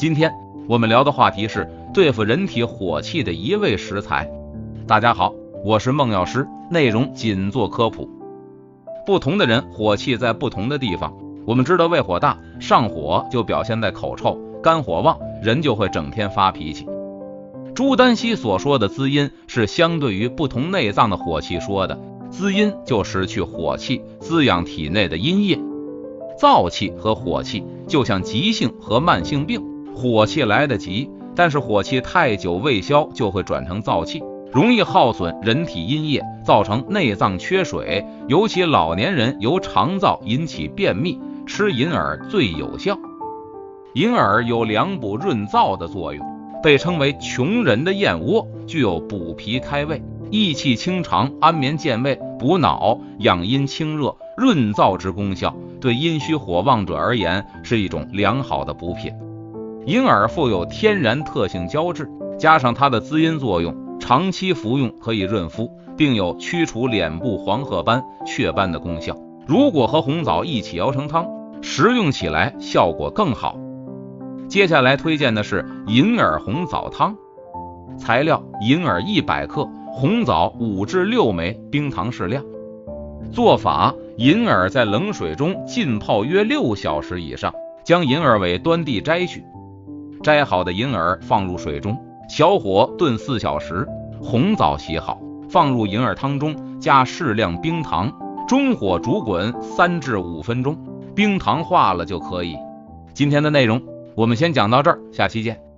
今天我们聊的话题是对付人体火气的一味食材。大家好，我是孟药师，内容仅做科普。不同的人火气在不同的地方。我们知道胃火大，上火就表现在口臭；肝火旺，人就会整天发脾气。朱丹溪所说的滋阴是相对于不同内脏的火气说的，滋阴就失去火气，滋养体内的阴液。燥气和火气就像急性和慢性病。火气来得急，但是火气太久未消，就会转成燥气，容易耗损人体阴液，造成内脏缺水。尤其老年人由肠燥引起便秘，吃银耳最有效。银耳有凉补润燥的作用，被称为穷人的燕窝，具有补脾开胃、益气清肠、安眠健胃、补脑、养阴清热、润燥之功效，对阴虚火旺者而言是一种良好的补品。银耳富有天然特性胶质，加上它的滋阴作用，长期服用可以润肤，并有驱除脸部黄褐斑、雀斑的功效。如果和红枣一起熬成汤，食用起来效果更好。接下来推荐的是银耳红枣汤，材料：银耳一百克，红枣五至六枚，冰糖适量。做法：银耳在冷水中浸泡约六小时以上，将银耳尾端地摘去。摘好的银耳放入水中，小火炖四小时。红枣洗好，放入银耳汤中，加适量冰糖，中火煮滚三至五分钟，冰糖化了就可以。今天的内容我们先讲到这儿，下期见。